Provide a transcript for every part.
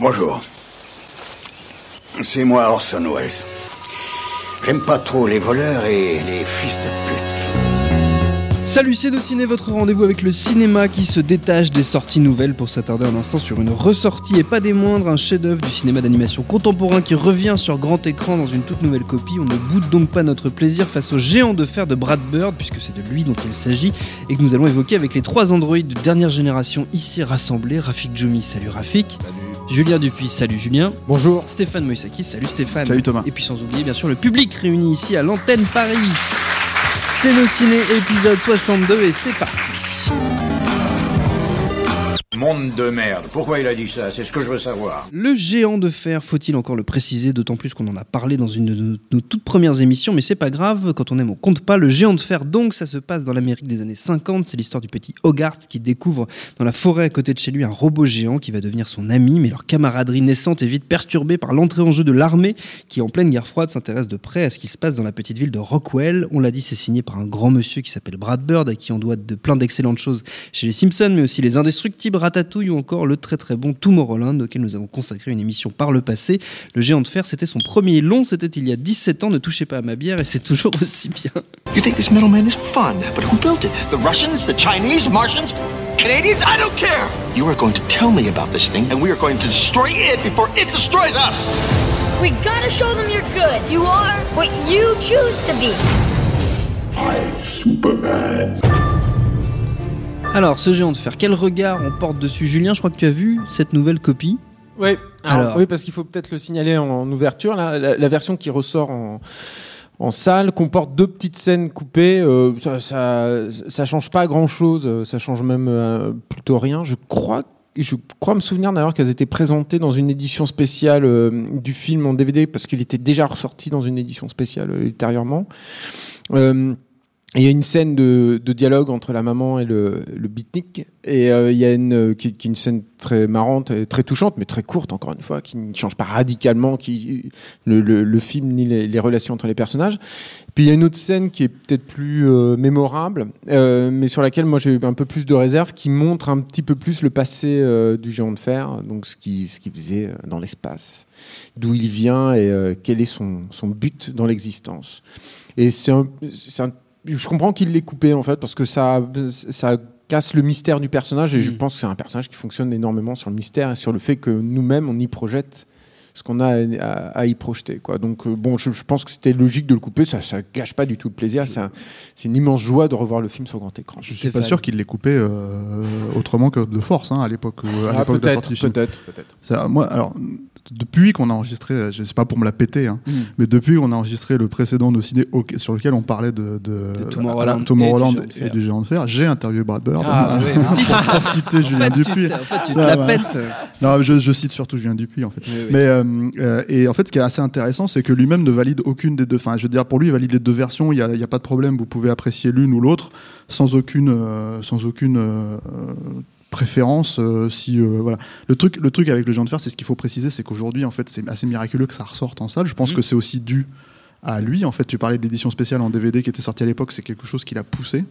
Bonjour. C'est moi Orson Welles. J'aime pas trop les voleurs et les fils de pute. Salut, c'est Ciné, votre rendez-vous avec le cinéma qui se détache des sorties nouvelles pour s'attarder un instant sur une ressortie et pas des moindres, un chef-d'œuvre du cinéma d'animation contemporain qui revient sur grand écran dans une toute nouvelle copie. On ne boude donc pas notre plaisir face au géant de fer de Brad Bird, puisque c'est de lui dont il s'agit, et que nous allons évoquer avec les trois androïdes de dernière génération ici rassemblés. Rafik Djoumi, salut Rafik. Julien Dupuis, salut Julien. Bonjour. Stéphane Moïsakis, salut Stéphane. Salut Thomas. Et puis sans oublier bien sûr le public réuni ici à l'antenne Paris. C'est le ciné épisode 62 et c'est parti. Monde de merde. Pourquoi il a dit ça? C'est ce que je veux savoir. Le géant de fer, faut-il encore le préciser, d'autant plus qu'on en a parlé dans une de nos toutes premières émissions, mais c'est pas grave, quand on aime on compte pas. Le géant de fer donc, ça se passe dans l'Amérique des années 50, c'est l'histoire du petit Hogarth qui découvre dans la forêt à côté de chez lui un robot géant qui va devenir son ami, mais leur camaraderie naissante est vite perturbée par l'entrée en jeu de l'armée qui en pleine guerre froide s'intéresse de près à ce qui se passe dans la petite ville de Rockwell. On l'a dit, c'est signé par un grand monsieur qui s'appelle Brad Bird, à qui on doit de plein d'excellentes choses chez les Simpsons, mais aussi les indestructibles Ratatouille ou encore le très très bon Tomorrowland auquel nous avons consacré une émission par le passé. Le géant de fer, c'était son premier long, c'était il y a 17 ans, ne touchez pas à ma bière et c'est toujours aussi bien. You think this middleman is fun, but who built it? The Russians, the Chinese, Martians, Canadians? I don't care! You are going to tell me about this thing, and we are going to destroy it before it destroys us! We gotta show them you're good. You are what you choose to be. Alors, ce géant de fer, quel regard on porte dessus Julien, je crois que tu as vu cette nouvelle copie. Oui, alors, Alors. oui, parce qu'il faut peut-être le signaler en ouverture. là, la, la version qui ressort en, en salle comporte deux petites scènes coupées. euh, ça, ça, ça change pas grand-chose. euh, Ça change même euh, plutôt rien. Je crois. Je crois me souvenir d'ailleurs qu'elles étaient présentées dans une édition spéciale euh, du film en DVD parce qu'il était déjà ressorti dans une édition spéciale ultérieurement. Euh, il y a une scène de, dialogue entre la maman et le, le beatnik. Et euh, il y a une, euh, une scène très marrante, et très touchante, mais très courte, encore une fois, qui ne change pas radicalement qui, le, film ni les, relations entre les personnages. Puis il y a une autre scène qui est peut-être plus euh, mémorable, mais sur laquelle moi j'ai eu un peu plus de réserve, qui montre un petit peu plus le passé du géant de fer, donc ce qu'il faisait dans l'espace, d'où il vient et quel est son, but dans l'existence. Et c'est un je comprends qu'il l'ait coupé en fait parce que ça, ça casse le mystère du personnage et je Mm. pense que c'est un personnage qui fonctionne énormément sur le mystère et sur le fait que nous-mêmes on y projette ce qu'on a à, à- à y projeter quoi. Donc euh, bon, je, je pense que c'était logique de le couper, ça ça gâche pas du tout le plaisir, c'est un- c'est une immense joie de revoir le film sur grand écran. Je suis pas sûr qu'il l'ait coupé euh, autrement que de force hein, à l'époque Ah, l'époque de la sortie peut-être, du film. peut-être, moi, alors, depuis qu'on a enregistré, je sais pas pour me la péter, hein, Mm. mais depuis qu'on a enregistré le précédent nos ciné sur lequel on parlait de, de, De Tomorrowland Tomorrowland et du Géant de Fer. de j'ai interviewé Brad Bird Ah, ouais, pour citer Julien en fait, Dupuis. en fait, tu te Ah, la pètes. Non, je, je cite surtout Julien Dupuis en fait. Oui, oui. Mais euh, euh, et en fait, ce qui est assez intéressant, c'est que lui-même ne valide aucune des deux. Enfin, je veux dire, pour lui, il valide les deux versions. Il y a, pas de problème. Vous pouvez apprécier l'une ou l'autre sans aucune, euh, sans aucune euh, préférence. euh, si euh, voilà, le truc, le truc avec le géant de fer, c'est ce qu'il faut préciser, c'est qu'aujourd'hui, en fait, c'est assez miraculeux que ça ressorte en salle. Je pense Mhm. que c'est aussi dû à lui. En fait, tu parlais d'édition spéciale en DVD qui était sortie à l'époque, c'est quelque chose qu'il a poussé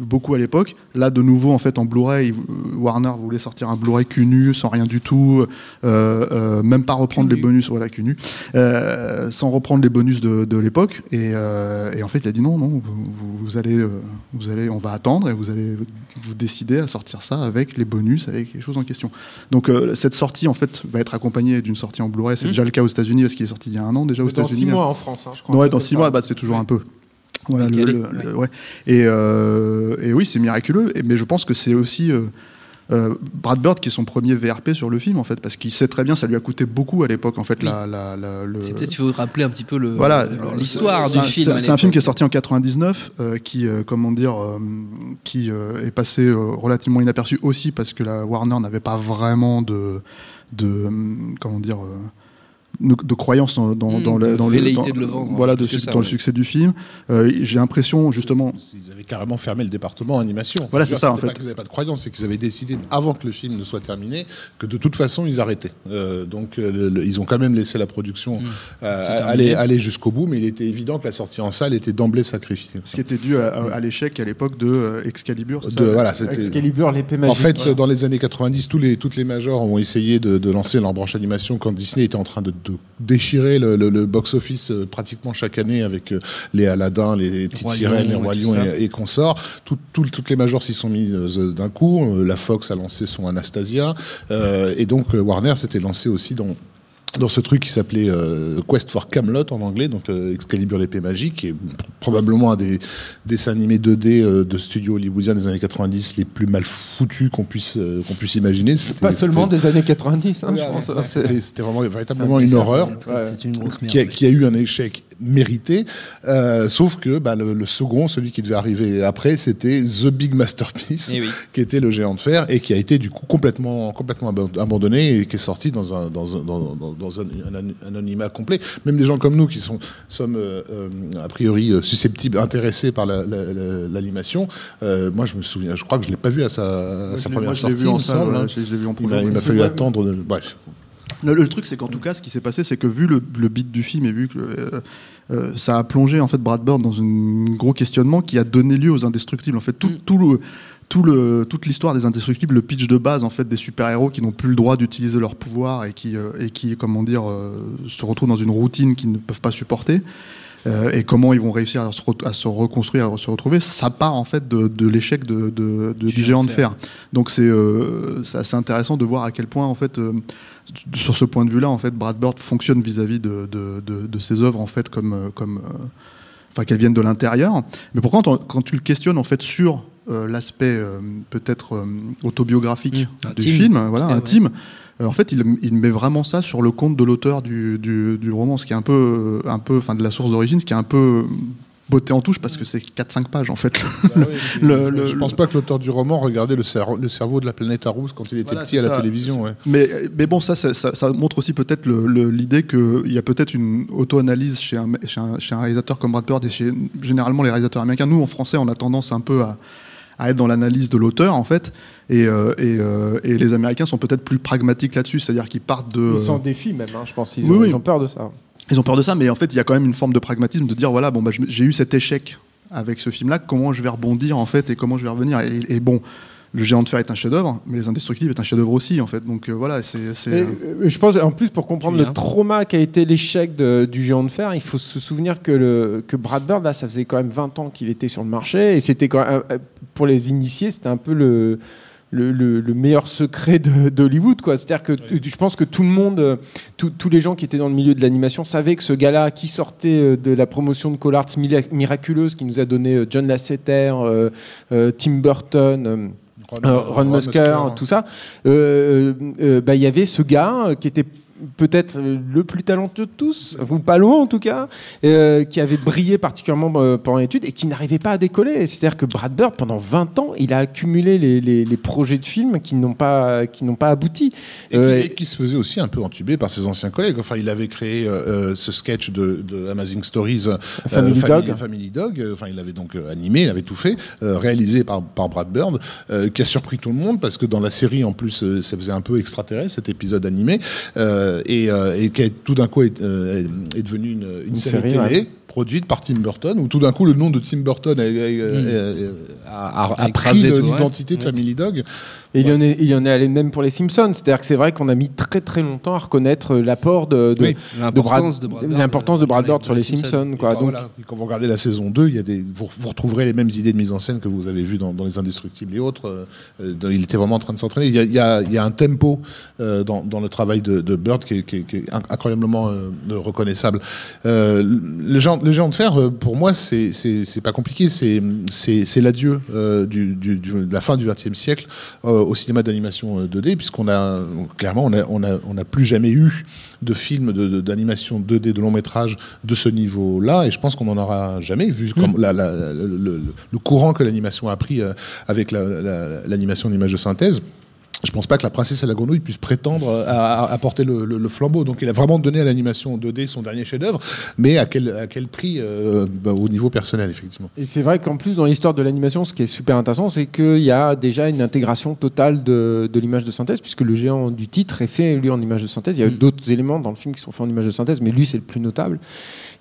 beaucoup à l'époque. Là, de nouveau, en fait, en Blu-ray, Warner voulait sortir un Blu-ray cul nu, sans rien du tout, euh, euh, même pas reprendre les bonus, voilà, cul nu, euh, sans reprendre les bonus de, de l'époque. Et, euh, et en fait, il a dit non, non, vous, allez, vous allez, on va attendre et vous allez vous décider à sortir ça avec les bonus, avec les choses en question. Donc, cette sortie, en fait, va être accompagnée d'une sortie en Blu-ray. C'est Mhm. déjà le cas aux États-Unis parce qu'il est sorti il y a un an déjà aux Dans États-Unis. six mois en France, hein, je crois. Ouais, dans six mois, bah, c'est toujours un peu. Voilà, le- Décalé, le- le- ouais. Et, euh, et oui, c'est miraculeux, mais je pense que c'est aussi. euh, euh, Brad Bird qui est son premier VRP sur le film en fait, parce qu'il sait très bien, ça lui a coûté beaucoup à l'époque en fait. La, la, la- le... C'est peut-être il faut rappeler un petit peu Voilà, l'histoire C'est du film. c'est- un film qui est sorti en 99, euh, qui, comment dire, qui est passé relativement inaperçu aussi parce que la Warner n'avait pas vraiment de, de, comment dire. De de croyance dans, dans, Mmh, dans le, de dans le- velléité dans- de le vendre, voilà de plus que su- ça, dans le ouais. succès du film Euh, j'ai l'impression justement Ils avaient carrément fermé le département animation. Voilà, c'est ça, en fait. pas qu'ils n'avaient pas de croyance, c'est qu'ils avaient décidé, avant que le film ne soit terminé, que de toute façon, ils arrêtaient. Euh, donc, euh, le- le- ils ont quand même laissé la production euh, C'est aller, jusqu'au bout, mais il était évident que la sortie en salle était d'emblée sacrifiée. ce qui était dû à, à- à l'échec à l'époque de euh, Excalibur De- ça voilà, Excalibur, l'épée magique. En fait, dans les années 90, tous les, toutes les majors ont essayé de, de lancer leur branche animation quand Disney était en train de, de déchirer le, le- le box-office euh, pratiquement chaque année avec euh, les Aladdin, les petites sirènes, les Rois et tout Lions ça. et, et consorts. Tout- tout- toutes les majors s'y sont mis euh, d'un coup. La Fox a lancé son Anastasia. Euh, et donc, Warner s'était lancé aussi dans dans ce truc qui s'appelait euh, Quest for Camelot en anglais, donc euh, Excalibur l'épée magique, qui est probablement un des dessins animés 2D euh, de studio hollywoodien des années 90 les plus mal foutus qu'on puisse euh, qu'on puisse imaginer. Pas seulement des années 90, hein, je pense. Ouais, C'est- C'était vraiment véritablement un une horreur C'est très- C'est une grosse merde. qui a, qui a eu un échec mérité, euh, sauf que bah, le, le second, celui qui devait arriver après, c'était The Big Masterpiece, Eh oui. qui était le géant de fer et qui a été du coup complètement, complètement abandonné et qui est sorti dans un, dans un, dans, dans- dans un, un anonymat complet. Même des gens comme nous qui sont, sommes euh, euh, a priori susceptibles, intéressés par la- la- la- l'animation, euh, moi je me souviens, je crois que je l'ai pas vu à sa, à première moi, je l'ai sortie, vu en salle, ouais, hein. je l'ai- vu en Il m'a- il m'a fallu attendre. de- Bref. Le, le truc, c'est qu'en tout cas, ce qui s'est passé, c'est que vu le, le beat du film et vu que euh, euh, ça a plongé en fait Brad Bird dans un gros questionnement qui a donné lieu aux Indestructibles. En fait, tout, Mm. tout le tout le, toute l'histoire des Indestructibles, le pitch de base en fait des super-héros qui n'ont plus le droit d'utiliser leur pouvoir et qui euh, et qui comment dire euh, se retrouvent dans une routine qu'ils ne peuvent pas supporter. euh, et comment ils vont réussir à se, re- à se reconstruire, à se retrouver, ça part en fait de, de l'échec de, de- de- du géant de fer. Donc c'est assez intéressant de voir à quel point en fait sur ce point de vue-là, en fait, Brad Bird fonctionne vis-à-vis de, de, de- de ses œuvres, en fait, comme, euh, comme, euh, enfin, qu'elles viennent de l'intérieur. Mais pourquoi, quand, quand tu le questionnes, en fait, sur euh, l'aspect euh, peut-être autobiographique Mmh. du film, voilà, intime, en fait, il, il met vraiment ça sur le compte de l'auteur du, du, du roman, ce qui est un peu, un peu, enfin, de la source d'origine, ce qui est un peu beauté en touche parce que c'est 4-5 pages, en fait. Le- le- je pense pas que l'auteur du roman regardait le, cer- le cerveau de la planète à rousse quand il était Voilà, petit à la télévision. ouais. Mais, mais bon, ça, ça, ça- ça montre aussi peut-être l'idée qu'il y a peut-être une auto-analyse chez un, chez, un, chez un réalisateur comme Brad Bird et chez généralement les réalisateurs américains. Nous, en français, on a tendance un peu à, à être dans l'analyse de l'auteur, en fait. Et, euh, et, euh, et les Américains sont peut-être plus pragmatiques là-dessus, c'est-à-dire qu'ils partent de. Ils s'en défient même, hein, je pense. Ils, Oui, ont, oui. ils ont peur de ça. Ils ont peur de ça, mais en fait, il y a quand même une forme de pragmatisme de dire voilà, bon, bah, j'ai eu cet échec avec ce film-là, comment je vais rebondir en fait et comment je vais revenir. Et, et bon, le Géant de fer est un chef-d'œuvre, mais Les Indestructibles est un chef-d'œuvre aussi, en fait. Donc euh, voilà, c'est. euh, je pense, en plus, pour comprendre le trauma qu'a été l'échec du géant de fer, il faut se souvenir que, le, que Brad Bird, là, ça faisait quand même 20 ans qu'il était sur le marché. Et c'était quand même, euh, pour les initiés, c'était un peu le. Le, le- le meilleur secret d'Hollywood. C'est-à-dire que je pense que tout le monde, euh, tous- les gens qui étaient dans le milieu de l'animation savaient que ce gars-là, qui sortait euh, de la promotion de Collards miraculeuse, qui nous a donné euh, John Lasseter, euh, euh, Tim Burton. euh, Ron Musker, tout ça. Bah, Il y avait ce gars qui était peut-être euh, le plus talentueux de tous, ou pas loin en tout cas, euh, qui avait brillé particulièrement euh, pendant l'étude et qui n'arrivait pas à décoller. C'est-à-dire que Brad Bird, pendant 20 ans, il a accumulé les, les- les projets de films qui n'ont pas, qui n'ont pas abouti. Et, Euh, qui, et qui se faisait aussi un peu entuber par ses anciens collègues. Enfin, il avait créé euh, ce sketch de, de Amazing Stories, euh, Family Dog. Family Dog. Enfin, il avait donc animé, il avait tout fait, réalisé par, par Brad Bird, qui a surpris tout le monde parce que dans la série, en plus, ça faisait un peu extraterrestre cet épisode animé, euh, et, euh, et qui a, tout d'un coup est, euh, est devenu une, une Une série, série, télé. ouais. Produite par Tim Burton, où tout d'un coup le nom de Tim Burton a, a- a- pris l'identité de. Family Dog. Et il, y en est, il y en est allé même pour les Simpsons. C'est-à-dire que c'est vrai qu'on a mis très très longtemps à reconnaître euh, l'apport de, de, Oui, de l'importance Brad- de Brad Bird, euh, sur les les Simpsons. Simpsons. quoi. Bah, Donc, voilà. Quand vous regardez la saison 2, il y a des, vous, vous retrouverez les mêmes idées de mise en scène que vous avez vues dans, dans Les Indestructibles et autres. Euh, dans- il était vraiment en train de s'entraîner. Il y a, il y a- il y a un tempo euh, dans, dans le travail de, de Bird qui est, qui est- qui est inc- incroyablement euh, reconnaissable. Euh, le, géant, le géant de fer, euh, pour moi, c'est pas compliqué. C'est l'adieu euh, du, du, de la fin du XXe siècle euh, au cinéma d'animation euh, 2D, puisqu'on a clairement on a on a on n'a plus jamais eu de film de- de- d'animation 2D de long métrage de ce niveau-là, et je pense qu'on n'en aura jamais vu comme la- la- la- le, le- courant que l'animation a pris avec la- la- l'animation d'image de synthèse. Je pense pas que la princesse et la grenouille puisse prétendre à, à- à porter le, le- le flambeau. Donc, il a vraiment donné à l'animation 2D son dernier chef-d'œuvre, mais à quel, à quel prix euh, bah, au niveau personnel, effectivement. Et c'est vrai qu'en plus, dans l'histoire de l'animation, ce qui est super intéressant, c'est qu'il y a déjà une intégration totale de, de l'image de synthèse, puisque le géant du titre est fait, lui, en image de synthèse. Il y a eu d'autres éléments dans le film qui sont faits en image de synthèse, mais lui, c'est le plus notable.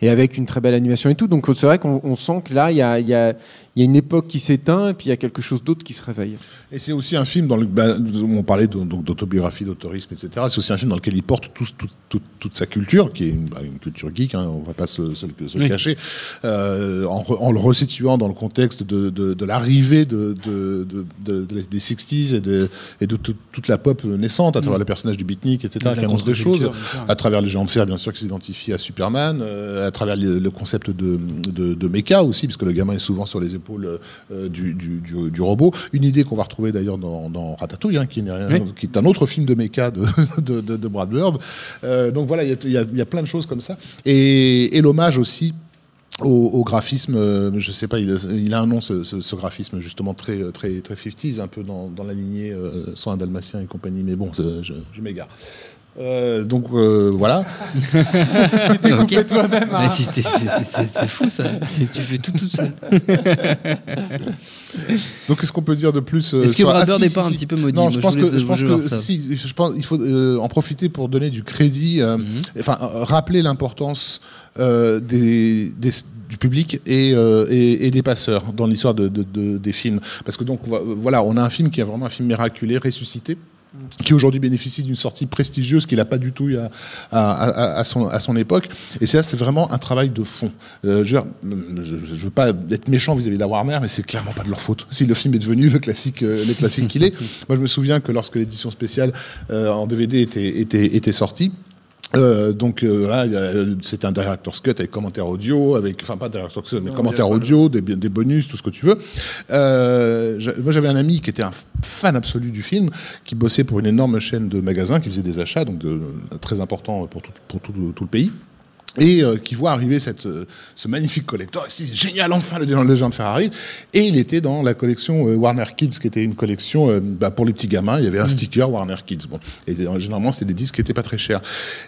Et avec une très belle animation et tout. Donc, c'est vrai qu'on on sent que là, il y a, y a une époque qui s'éteint, et puis il y a quelque chose d'autre qui se réveille. Et c'est aussi un film dans le, bah, on parlait d'autobiographie, d'autorisme, etc. C'est aussi un film dans lequel il porte tout- tout- tout- toute sa culture, qui est une, bah, une culture geek, hein, on va pas se, se le- se le Oui. cacher, euh, en, re- en le resituant dans le contexte de, de- de l'arrivée de, de- de- de- de- des 60s et de, et toute la pop naissante à travers le personnage du beatnik, etc., Mm. Qui annonce des choses, à travers les géants de fer, bien sûr, qui s'identifient à Superman, euh, à travers le, le concept de, de, mecha aussi, parce que le gamin est souvent sur les épaules euh, du, du, du- du robot. Une idée qu'on va retrouver d'ailleurs dans, dans Ratatouille, hein, qui, Oui. est un autre film de mecha de, de, de, de Brad Bird. Euh, donc voilà, il y y y a plein de choses comme ça. Et, et l'hommage aussi. Au, au graphisme, euh, je sais pas, il, il a un nom ce, ce- ce graphisme justement très très très 50s, un peu dans, dans la lignée euh, sans un dalmatien et compagnie, mais bon, je m'égare. Euh, donc euh, voilà. Tu t'es coupé toi-même, hein. C'est fou ça. Tu fais tout tout seul. Donc qu'est-ce qu'on peut dire de plus euh, Est-ce que sur- Brad Ah, si, est si, pas un si. petit peu maudit Non, Moi, je pense que je pense que si, je pense il faut euh, en profiter pour donner du crédit, euh, Mhm. enfin euh, rappeler l'importance euh, des, des- du public et, euh, et, et des passeurs dans l'histoire de, de- de- des films. Parce que donc voilà, on a un film qui est vraiment un film miraculé, ressuscité qui aujourd'hui bénéficie d'une sortie prestigieuse qu'il n'a pas du tout à, à, son, à son époque. Et ça, c'est vraiment un travail de fond. Euh, je, je veux pas être méchant vis-à-vis de la Warner, mais c'est clairement pas de leur faute. Si le film est devenu le classique, euh, qu'il est. Moi, je me souviens que lorsque l'édition spéciale euh, en DVD était, était, était sortie, euh, donc euh, y a- c'était un director's cut avec commentaire audio, avec enfin pas director's cut, mais Non, commentaire il y a pas audio, des, des bonus, tout ce que tu veux. Euh, moi j'avais un ami qui était un fan absolu du film, qui bossait pour une énorme chaîne de magasins, qui faisait des achats, donc de, très important pour tout, pour tout, tout le pays. Et euh, qui voit arriver cette, euh, ce magnifique collector, dit, génial, enfin le géant de fer arrive. Et il était dans la collection euh, Warner Kids, qui était une collection bah, pour les petits gamins. Il y avait un sticker Warner Kids. Bon, et généralement c'était des disques qui étaient pas très chers.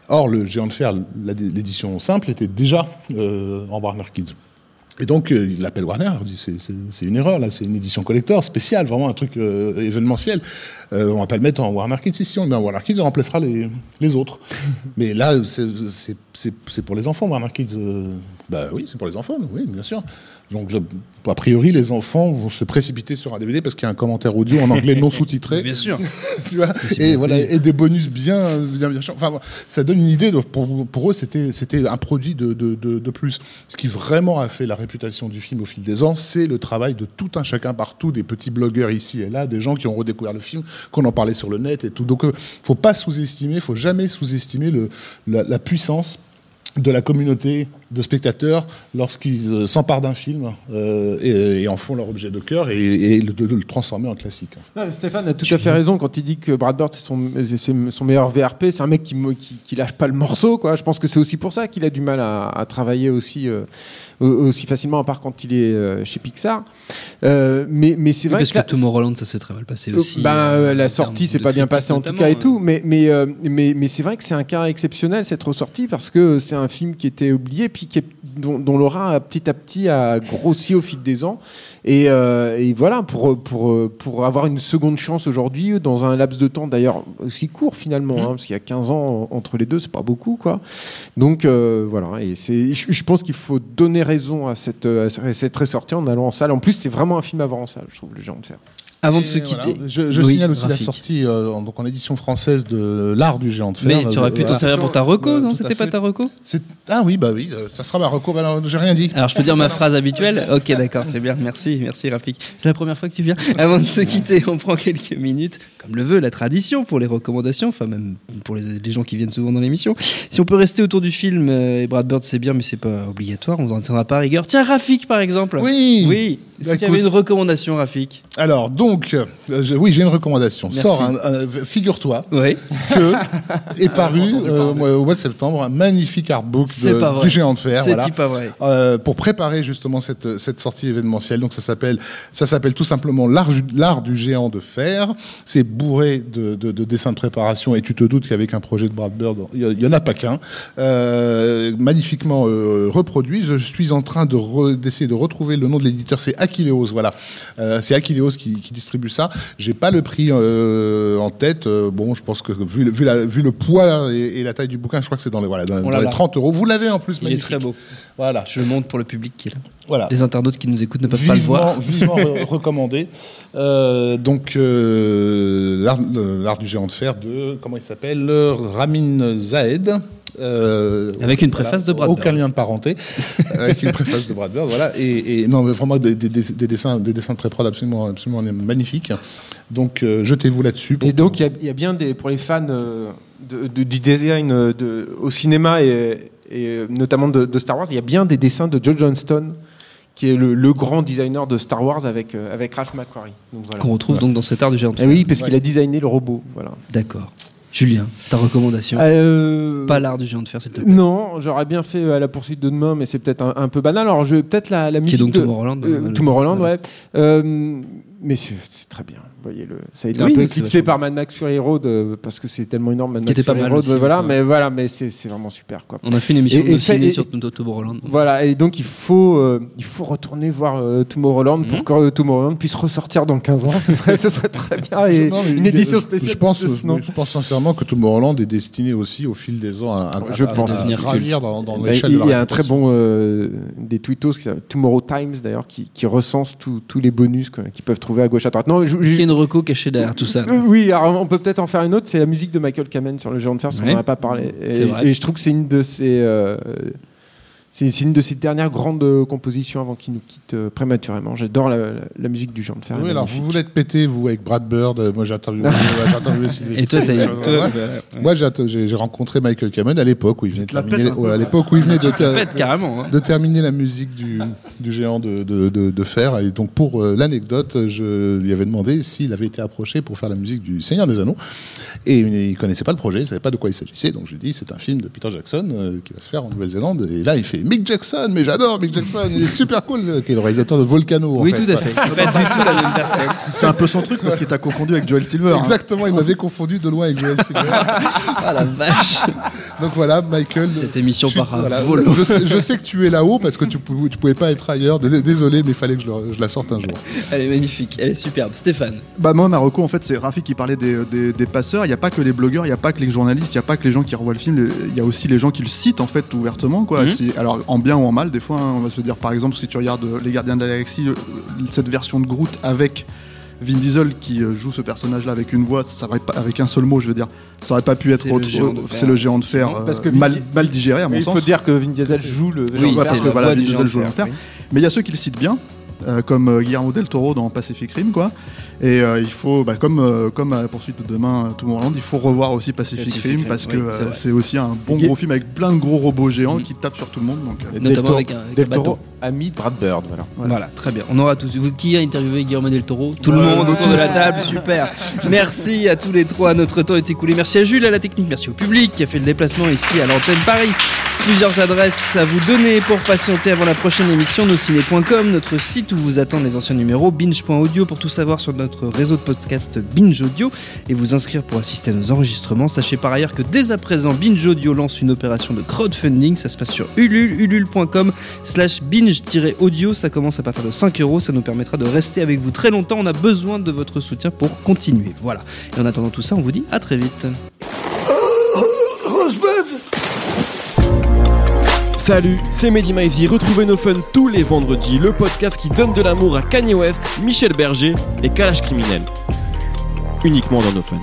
Or le géant de fer, l'édition simple, était déjà en Warner Kids. Et donc, euh, il l'appelle Warner, il dit c'est- c'est c'est une erreur, là, c'est une édition collector spéciale, vraiment un truc euh, événementiel. Euh, on va pas le mettre en Warner Kids, si, si on le met en Warner Kids, on remplacera les, les autres. Mais là, c'est- pour les enfants, Warner Kids. euh, bah oui, c'est pour les enfants, oui, bien sûr. Donc, a priori, les enfants vont se précipiter sur un DVD parce qu'il y a un commentaire audio en anglais non sous-titré. Bien sûr. tu vois, et voilà, et des bonus bien, bien, bien chiants. Enfin, ça donne une idée. De, pour, pour eux, c'était, c'était un produit de, de, de, de plus. Ce qui vraiment a fait la réputation du film au fil des ans, c'est le travail de tout un chacun partout, des petits blogueurs ici et là, des gens qui ont redécouvert le film, qu'on en parlait sur le net et tout. Donc, euh, faut pas sous-estimer, faut jamais sous-estimer la, la puissance de la communauté de spectateurs lorsqu'ils euh, s'emparent d'un film euh, et, et en font leur objet de cœur et, et le- de, de le transformer en classique. Non, Stéphane a tout à fait raison quand il dit que Brad Bird c'est son, meilleur VRP. C'est un mec qui, qui, qui lâche pas le morceau. Quoi. Je pense que c'est aussi pour ça qu'il a du mal à, à travailler aussi, euh, au- aussi facilement, à part quand il est euh, chez Pixar. Euh, mais mais c'est Oui, vrai parce que, que là, Tomorrowland, ça s'est très mal passé aussi. ben, euh, euh, la sortie s'est pas bien passée en tout cas et euh. tout, mais mais euh, mais, mais c'est vrai que c'est un cas exceptionnel cette ressortie parce que c'est un film qui était oublié puis qui est- dont, dont l'aura a petit à petit a grossi au fil des ans. Et, euh, et voilà pour pour pour avoir une seconde chance aujourd'hui dans un laps de temps d'ailleurs aussi court finalement Mmh. hein, parce qu'il y a 15 ans entre les deux c'est pas beaucoup quoi. Donc euh, voilà et c'est je, je pense qu'il faut donner raison à cette à cette ressortie en allant en salle. En plus c'est vraiment un film à voir en salle je trouve le géant de fer Avant de se voilà. quitter. Je, je Oui, signale aussi graphique. la sortie euh, en, donc en édition française de L'Art du géant de fer. Mais tu aurais pu Euh, t'en servir pour ta reco, non C'était pas ta reco C'est- Ah oui, bah oui, euh, ça sera ma recours. Bah j'ai rien dit. Alors je peux dire ma phrase habituelle Ok d'accord, c'est bien, merci, merci Rafik. C'est la première fois que tu viens. Avant de se quitter, on prend quelques minutes, comme le veut la tradition pour les recommandations, enfin même pour les, les gens qui viennent souvent dans l'émission. Si on peut rester autour du film, euh, et Brad Bird c'est bien mais c'est pas obligatoire, on en tiendra pas à rigueur. Tiens Rafik par exemple Oui. Oui, est-ce Bah, qu'il y avait une recommandation Rafik? Alors, donc, euh, je- oui, j'ai une recommandation. Merci. Sors Figure-toi Oui. que est paru euh, au mois de septembre un magnifique artbook de- du géant de fer. C'est voilà. pas vrai. Euh, pour préparer justement cette, cette sortie événementielle. Donc ça s'appelle ça s'appelle tout simplement l'art du- géant de fer. C'est bourré de, de, de dessins de préparation et tu te doutes qu'avec un projet de Brad Bird, il y y en a pas qu'un. Euh, magnifiquement euh, reproduit. Je suis en train de d'essayer de retrouver le nom de l'éditeur. C'est Aquileos. Voilà, Euh, c'est Aquileos qui, qui distribue ça. J'ai pas le prix euh, en tête. Euh, bon, je pense que vu, le- vu, la, vu le poids et, et la taille du bouquin, je crois que c'est dans les voilà dans, Oh dans les là. 30 euros. Vous l'avez en plus. Il est magnifique. très beau. Voilà. Je le montre pour le public qui est là. Voilà. Les internautes qui nous écoutent ne peuvent pas le voir. vivement re- recommandé. Euh, donc, euh, l'art du géant de fer de, comment il s'appelle Ramin Zahed. Euh, Avec une préface de Brad Aucun Bird. lien de parenté. avec une préface de Brad Bird, voilà. Et, et non, mais vraiment des, des- des- des dessins, des dessins de pré-prod absolument, absolument magnifiques. Donc, euh, jetez-vous là-dessus. Et donc, il y a- il y, a bien des, pour les fans euh, de- de- du design de, au cinéma et, et, notamment de, de Star Wars, il y a bien des dessins de Joe Johnston, qui est le, le grand designer de Star Wars avec, euh, avec Ralph McQuarrie. Donc, voilà. Qu'on retrouve donc dans cet art du géant de Eh oui, parce qu'il a designé le robot. Voilà. D'accord. Julien, ta recommandation? Euh, Pas l'art du géant de fer, s'il te plaît. Non, j'aurais bien fait euh, à la poursuite de demain, mais c'est peut-être un, un peu banal. Alors, je peut-être la, la Qui est musique donc de Tomorrowland. euh, Tomorrowland, ouais. Mais c'est très bien. Voyez-le. Ça a été Oui, un peu éclipsé par Mad Max Fury Road euh, parce que c'est tellement énorme. Mad Qui Max était pas Fury mal Road, aussi, voilà. ça. Mais voilà, mais c'est vraiment super quoi. On a fait une émission Et- et de fait- ciné et- sur Tomorrowland. Voilà, et donc il faut, euh, il faut retourner voir euh, Tomorrowland Mhm. pour que euh, Tomorrowland puisse ressortir dans 15 ans. ce, serait, ce serait très bien. Et non, une édition spéciale. Je pense, je pense sincèrement que Tomorrowland est destiné aussi au fil des ans à, à- Je à- pense. à se ravir dans, dans Bah, l'échelle il de la y a un très bon des tweetos qui s'appelle Tomorrow Times d'ailleurs qui, qui recense tous les bonus qu'ils peuvent trouver à gauche à droite. Non, une reco cachée derrière tout ça Euh, oui, alors on peut peut-être en faire une autre. C'est la musique de Michael Kamen sur le géant de fer, parce qu'on Ouais. n'en a pas parlé. Et, C'est vrai. et je trouve que c'est une de ses, euh, c'est une de ses dernières grandes euh, compositions avant qu'il nous quitte euh, prématurément. J'adore la, la- la musique du géant de fer. elle Oui, alors magnifique. vous voulez être pété, vous, avec Brad Bird. euh, Moi, j'ai Sylvester. Et toi, t'as Moi, j'ai rencontré Michael Cameron à l'époque où il venait de la terminer, pètes un peu. ouais, à l'époque où il venait de, ter- pète carrément. hein. de terminer la musique du, du géant de, de, de, de fer. Et donc, pour euh, l'anecdote, je lui avais demandé s'il avait été approché pour faire la musique du Seigneur des Anneaux. Et il connaissait pas le projet, il savait pas de quoi il s'agissait. Donc, je lui ai dit, c'est un film de Peter Jackson euh, qui va se faire en Nouvelle-Zélande. Et là, il fait Mick Jackson, mais j'adore Mick Jackson, il est super cool, euh, qui est le réalisateur de Volcano. en Oui, fait. tout à fait. C'est pas du tout la même personne. C'est un peu son truc parce qu'il t'a confondu avec Joel Silver. hein. Exactement, il m'avait confondu de loin avec Joel Silver. Ah la vache. Donc voilà, Michael. Cette émission part à voilà, volo. je, sais, je sais que tu es là-haut parce que tu, pou- tu pouvais pas être ailleurs. Dés- Désolé, mais il fallait que je, le- je la sorte un jour. Elle est magnifique, elle est superbe. Stéphane. Bah moi Marocco en fait c'est Rafi qui parlait des, des, des passeurs, il n'y a pas que les blogueurs, il n'y a pas que les journalistes, il n'y a pas que les gens qui revoient le film, il y a aussi les gens qui le citent en fait ouvertement quoi. Mhm. Alors en bien ou en mal des fois hein, on va se dire par exemple si tu regardes euh, Les Gardiens de la Galaxie, euh, cette version de Groot avec Vin Diesel qui euh, joue ce personnage là avec une voix, ça aurait pas, avec un seul mot je veux dire, ça aurait pas pu être le autre- géant de fer. c'est le géant de fer Parce que Vin mal, Di- mal digéré à mon Mais il sens. faut dire que Vin Diesel joue le. Oui, parce c'est que voilà, Vin Diesel géant de joue fer, l'enfer. oui. Mais il y a ceux qui le citent bien, euh, comme euh, Guillermo del Toro dans Pacific Rim, quoi. Et euh, il faut, bah, comme, euh, comme à la poursuite de demain, euh, Tomorrowland, il faut revoir aussi Pacific, Pacific Rim Rim, parce oui, que c'est euh, aussi un bon gros film avec plein de gros robots géants Mm. qui tapent sur tout le monde. Donc, euh, Del Notamment avec un- avec Del un bateau. Toro, ami de Brad Bird, voilà. Voilà. très bien. On aura tous. Vous, qui a interviewé Guillermo del Toro? Tout le monde ouais, autour de la table, super. Merci à tous les trois. Notre temps est écoulé. Merci à Jules à la technique. Merci au public qui a fait le déplacement ici à l'antenne Paris. Plusieurs adresses à vous donner pour patienter avant la prochaine émission. Nosciné.com, notre site où vous attendent les anciens numéros. Binge.audio pour tout savoir sur notre réseau de podcast Binge Audio et vous inscrire pour assister à nos enregistrements. Sachez par ailleurs que dès à présent, Binge Audio lance une opération de crowdfunding. Ça se passe sur Ulule, ulule.com slash binge-audio. Ça commence à partir de 5 euros. Ça nous permettra de rester avec vous très longtemps. On a besoin de votre soutien pour continuer. Voilà. Et en attendant tout ça, on vous dit à très vite. Salut, c'est Mehdi Maizy. Retrouvez nos fun tous les vendredis, le podcast qui donne de l'amour à Kanye West, Michel Berger et Kalash Criminel. Uniquement dans nos fun.